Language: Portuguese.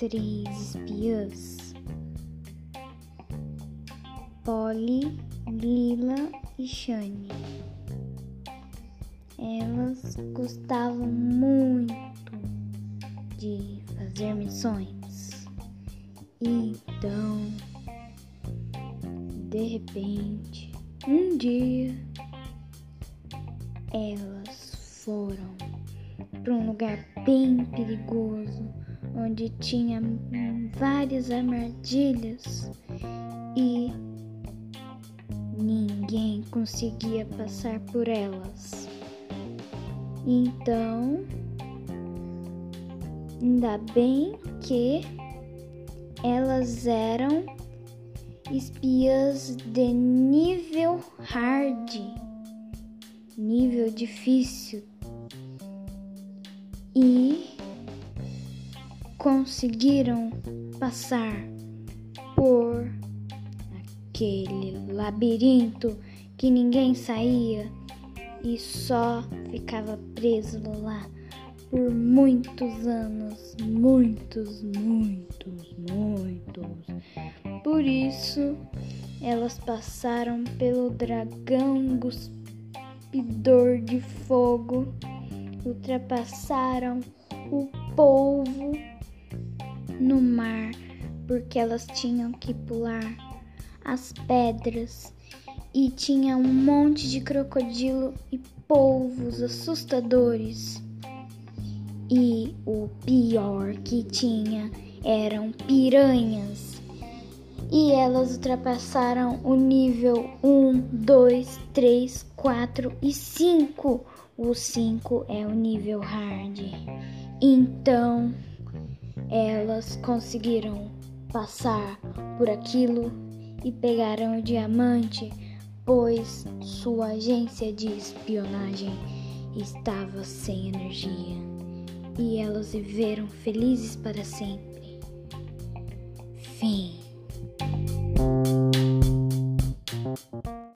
três espiãs: Polly, Lila e Shane. Elas gostavam muito de fazer missões. Então, de repente, um dia, elas foram para um lugar bem perigoso, onde tinha várias armadilhas e ninguém conseguia passar por elas. Então, ainda bem que elas eram espiãs de nível hard, nível difícil, e conseguiram passar por aquele labirinto que ninguém saía e só ficava preso lá por muitos anos, muitos, muitos, muitos. Por isso, elas passaram pelo dragão cuspidor de fogo, ultrapassaram o polvo porque elas tinham que pular as pedras e tinha um monte de crocodilo e polvos assustadores. E o pior que tinha eram piranhas. E elas ultrapassaram o nível 1, 2, 3, 4 e 5. O 5 é o nível hard. Então, elas conseguiram passar por aquilo e pegaram o diamante pois sua agência de espionagem estava sem energia e elas viveram felizes para sempre. Fim.